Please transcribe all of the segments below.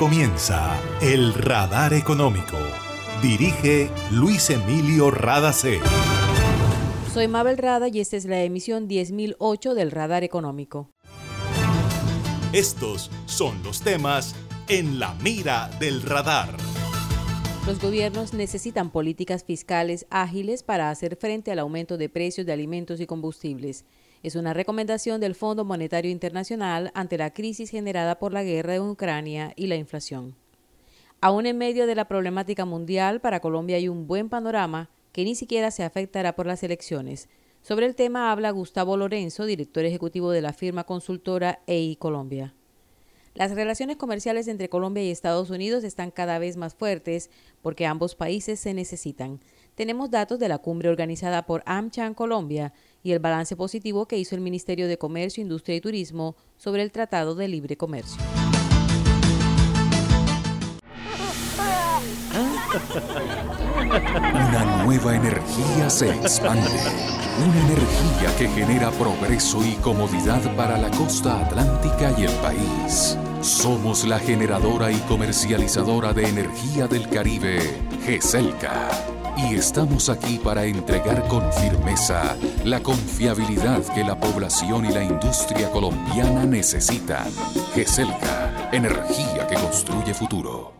comienza El Radar Económico. Dirige Luis Emilio Radacé. Soy Mabel Rada y esta es la emisión 10008 del Radar Económico. Estos son los temas en la mira del radar. Los gobiernos necesitan políticas fiscales ágiles para hacer frente al aumento de precios de alimentos y combustibles. Es una recomendación del Fondo Monetario Internacional ante la crisis generada por la guerra en Ucrania y la inflación. Aún en medio de la problemática mundial, para Colombia hay un buen panorama que ni siquiera se afectará por las elecciones. Sobre el tema habla Gustavo Lorenzo, director ejecutivo de la firma consultora EI Colombia. Las relaciones comerciales entre Colombia y Estados Unidos están cada vez más fuertes porque ambos países se necesitan. Tenemos datos de la cumbre organizada por AmCham Colombia y el balance positivo que hizo el Ministerio de Comercio, Industria y Turismo sobre el Tratado de Libre Comercio. Una nueva energía se expande. Una energía que genera progreso y comodidad para la costa atlántica y el país. Somos la generadora y comercializadora de energía del Caribe, GESELCA y estamos aquí para entregar con firmeza la confiabilidad que la población y la industria colombiana necesitan. GESELCA, energía que construye futuro.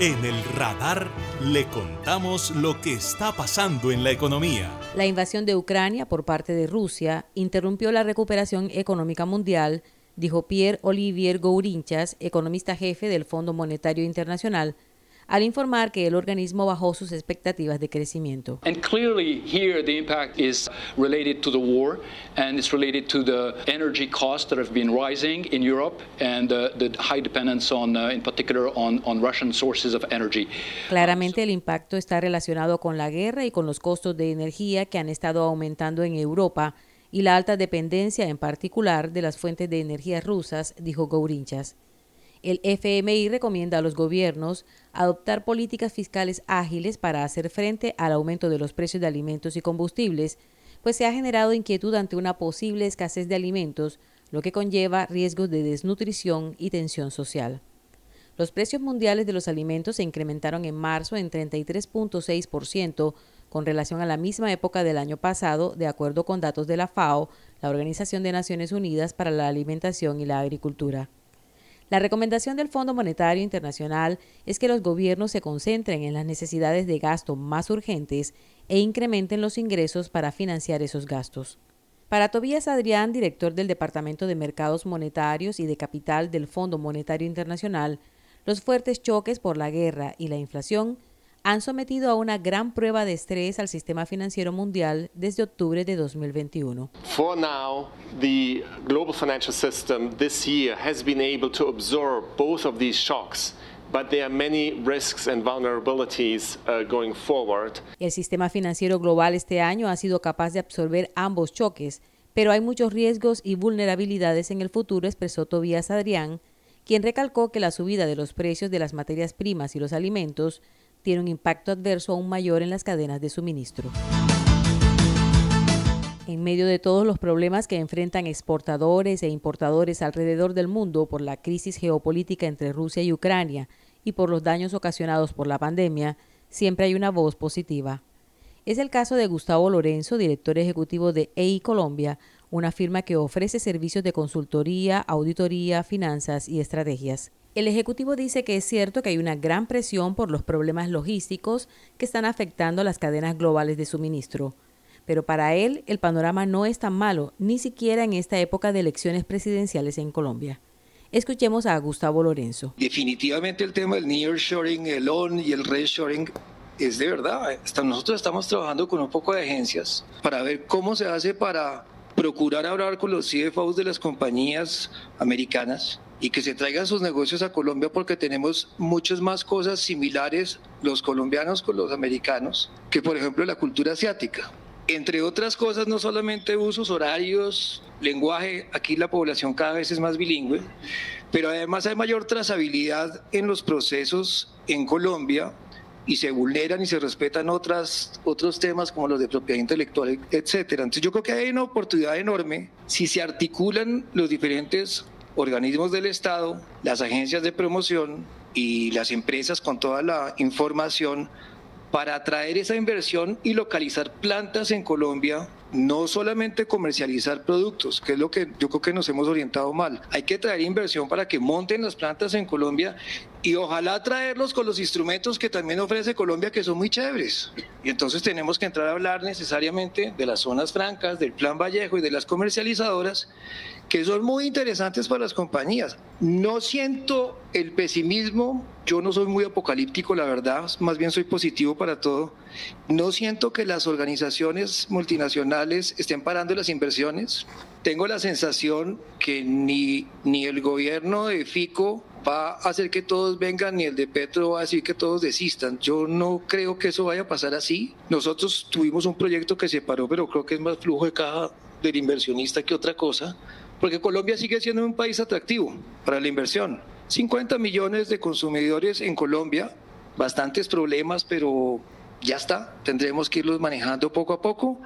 En el radar le contamos lo que está pasando en la economía. La invasión de Ucrania por parte de Rusia interrumpió la recuperación económica mundial, dijo Pierre Olivier Gourinchas, economista jefe del Fondo Monetario Internacional, al informar que el organismo bajó sus expectativas de crecimiento. And clearly here the impact is related to the war and it's related to the energy costs that have been rising in Europe and uh, the high dependence on uh, in particular on, on Russian sources of energy. Claramente el impacto está relacionado con la guerra y con los costos de energía que han estado aumentando en Europa y la alta dependencia en particular de las fuentes de energía rusas, dijo Gourinchas. El FMI recomienda a los gobiernos adoptar políticas fiscales ágiles para hacer frente al aumento de los precios de alimentos y combustibles, pues se ha generado inquietud ante una posible escasez de alimentos, lo que conlleva riesgos de desnutrición y tensión social. Los precios mundiales de los alimentos se incrementaron en marzo en 33.6% con relación a la misma época del año pasado, de acuerdo con datos de la FAO, la Organización de Naciones Unidas para la Alimentación y la Agricultura. La recomendación del Fondo Monetario Internacional es que los gobiernos se concentren en las necesidades de gasto más urgentes e incrementen los ingresos para financiar esos gastos. Para Tobías Adrián, director del Departamento de Mercados Monetarios y de Capital del Fondo Monetario Internacional, los fuertes choques por la guerra y la inflación han sometido a una gran prueba de estrés al sistema financiero mundial desde octubre de 2021. For now, the global financial system this year has been able to absorb both of these shocks. But there are many risks and vulnerabilities uh, going forward. El sistema financiero global este año ha sido capaz de absorber ambos choques, pero hay muchos riesgos y vulnerabilidades en el futuro, expresó Tobías Adrián, quien recalcó que la subida de los precios de las materias primas y los alimentos tiene un impacto adverso aún mayor en las cadenas de suministro. En medio de todos los problemas que enfrentan exportadores e importadores alrededor del mundo por la crisis geopolítica entre Rusia y Ucrania y por los daños ocasionados por la pandemia, siempre hay una voz positiva. Es el caso de Gustavo Lorenzo, director ejecutivo de EI Colombia, una firma que ofrece servicios de consultoría, auditoría, finanzas y estrategias. El Ejecutivo dice que es cierto que hay una gran presión por los problemas logísticos que están afectando las cadenas globales de suministro. Pero para él el panorama no es tan malo, ni siquiera en esta época de elecciones presidenciales en Colombia. Escuchemos a Gustavo Lorenzo. Definitivamente el tema del nearshoring, el on y el reshoring es de verdad. nosotros estamos trabajando con un poco de agencias para ver cómo se hace para procurar hablar con los CFOs de las compañías americanas y que se traigan sus negocios a Colombia porque tenemos muchas más cosas similares los colombianos con los americanos que por ejemplo la cultura asiática. Entre otras cosas, no solamente usos horarios, lenguaje, aquí la población cada vez es más bilingüe, pero además hay mayor trazabilidad en los procesos en Colombia y se vulneran y se respetan otras, otros temas como los de propiedad intelectual, etcétera. Entonces yo creo que hay una oportunidad enorme si se articulan los diferentes organismos del Estado, las agencias de promoción y las empresas con toda la información para atraer esa inversión y localizar plantas en Colombia, no solamente comercializar productos, que es lo que yo creo que nos hemos orientado mal. Hay que traer inversión para que monten las plantas en Colombia y ojalá traerlos con los instrumentos que también ofrece Colombia, que son muy chéveres. Y entonces tenemos que entrar a hablar necesariamente de las zonas francas, del Plan Vallejo y de las comercializadoras que son muy interesantes para las compañías. No siento el pesimismo, yo no soy muy apocalíptico, la verdad, más bien soy positivo para todo. No siento que las organizaciones multinacionales estén parando las inversiones. Tengo la sensación que ni, ni el gobierno de FICO va a hacer que todos vengan, ni el de Petro va a decir que todos desistan. Yo no creo que eso vaya a pasar así. Nosotros tuvimos un proyecto que se paró, pero creo que es más flujo de caja del inversionista que otra cosa porque Colombia sigue siendo un país atractivo para la inversión. 50 millones de consumidores en Colombia, bastantes problemas, pero ya está, tendremos que irlos manejando poco a poco.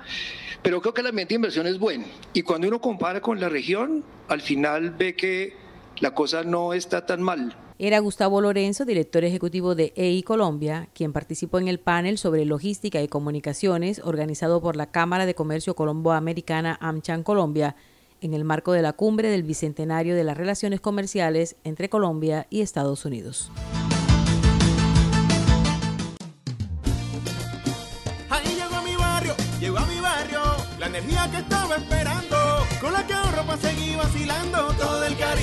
Pero creo que el ambiente de inversión es bueno. Y cuando uno compara con la región, al final ve que la cosa no está tan mal. Era Gustavo Lorenzo, director ejecutivo de EI Colombia, quien participó en el panel sobre logística y comunicaciones organizado por la Cámara de Comercio Colombo-Americana AmCham Colombia en el marco de la cumbre del Bicentenario de las Relaciones Comerciales entre Colombia y Estados Unidos.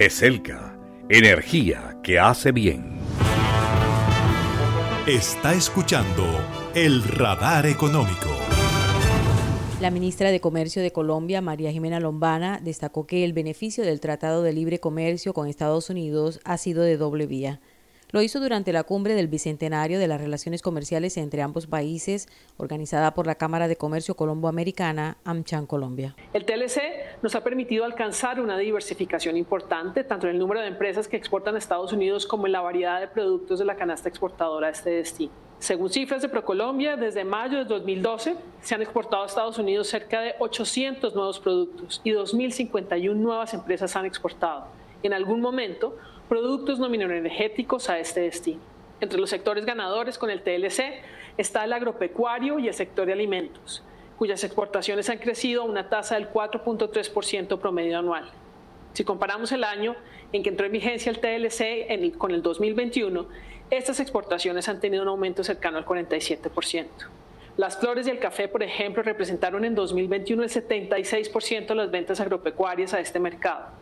GESELCA, energía que hace bien. Está escuchando el radar económico. La ministra de Comercio de Colombia, María Jimena Lombana, destacó que el beneficio del Tratado de Libre Comercio con Estados Unidos ha sido de doble vía. Lo hizo durante la cumbre del Bicentenario de las Relaciones Comerciales entre ambos países, organizada por la Cámara de Comercio Colombo-Americana, AmCham Colombia. El TLC nos ha permitido alcanzar una diversificación importante, tanto en el número de empresas que exportan a Estados Unidos como en la variedad de productos de la canasta exportadora de este destino. Según cifras de ProColombia, desde mayo de 2012 se han exportado a Estados Unidos cerca de 800 nuevos productos y 2.051 nuevas empresas han exportado. En algún momento, productos no mineroenergéticos a este destino. Entre los sectores ganadores con el TLC está el agropecuario y el sector de alimentos. cuyas exportaciones han crecido a una tasa del 4.3% promedio anual. Si comparamos el año en que entró en vigencia el TLC con el 2021, estas exportaciones han tenido un aumento cercano al 47%. Las flores y el café, por ejemplo, representaron en 2021 el 76% de las ventas agropecuarias a este mercado.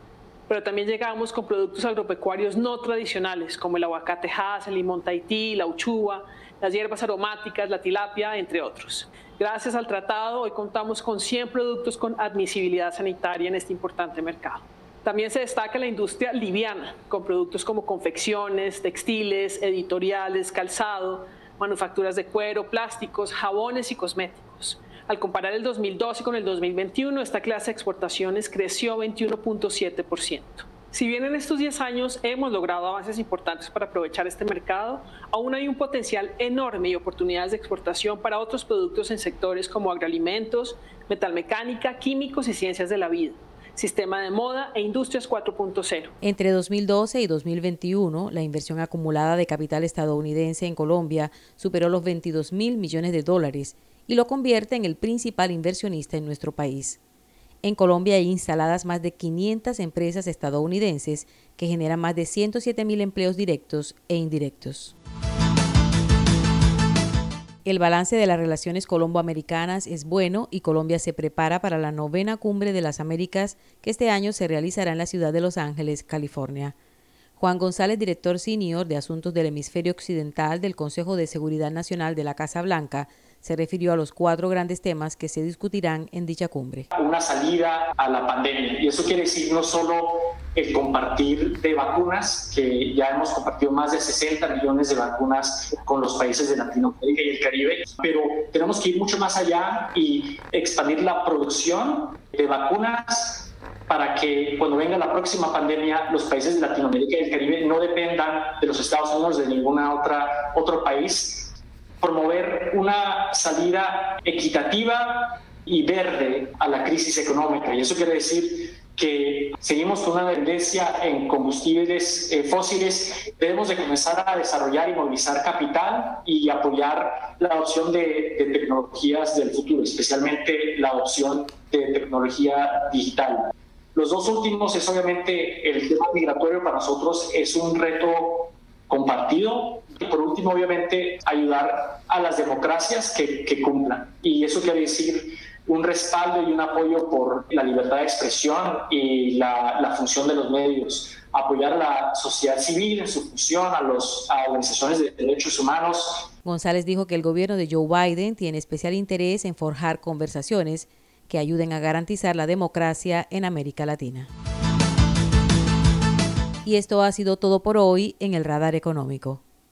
Pero también llegamos con productos agropecuarios no tradicionales, como el aguacate Hass, el limón Tahití, la uchuva, las hierbas aromáticas, la tilapia, entre otros. Gracias al tratado, hoy contamos con 100 productos con admisibilidad sanitaria en este importante mercado. También se destaca la industria liviana, con productos como confecciones, textiles, editoriales, calzado, manufacturas de cuero, plásticos, jabones y cosméticos. Al comparar el 2012 con el 2021, esta clase de exportaciones creció 21.7%. Si bien en estos 10 años hemos logrado avances importantes para aprovechar este mercado, aún hay un potencial enorme y oportunidades de exportación para otros productos en sectores como agroalimentos, metalmecánica, químicos y ciencias de la vida sistema de moda e industrias 4.0. Entre 2012 y 2021, la inversión acumulada de capital estadounidense en Colombia superó los 22 mil millones de dólares y lo convierte en el principal inversionista en nuestro país. En Colombia hay instaladas más de 500 empresas estadounidenses que generan más de 107 mil empleos directos e indirectos. El balance de las relaciones colombo-americanas es bueno y Colombia se prepara para la novena cumbre de las Américas que este año se realizará en la ciudad de Los Ángeles, California. Juan González, director senior de Asuntos del Hemisferio Occidental del Consejo de Seguridad Nacional de la Casa Blanca, se refirió a los cuatro grandes temas que se discutirán en dicha cumbre. Una salida a la pandemia, y eso quiere decir no solo el compartir de vacunas, que ya hemos compartido más de 60 millones de vacunas con los países de Latinoamérica y el Caribe, pero tenemos que ir mucho más allá y expandir la producción de vacunas para que cuando venga la próxima pandemia los países de Latinoamérica y el Caribe no dependan de los Estados Unidos de ninguna otra otro país promover una salida equitativa y verde a la crisis económica. Y eso quiere decir que seguimos con una tendencia en combustibles eh, fósiles, debemos de comenzar a desarrollar y movilizar capital y apoyar la adopción de, tecnologías del futuro, especialmente la adopción de tecnología digital. Los dos últimos es obviamente el tema migratorio para nosotros es un reto compartido. Y por último, obviamente, ayudar a las democracias que, que cumplan. Y eso quiere decir un respaldo y un apoyo por la libertad de expresión y la, la, función de los medios, apoyar a la sociedad civil en su función, a, los, a organizaciones de derechos humanos. González dijo que el gobierno de Joe Biden tiene especial interés en forjar conversaciones que ayuden a garantizar la democracia en América Latina. Y esto ha sido todo por hoy en el Radar Económico.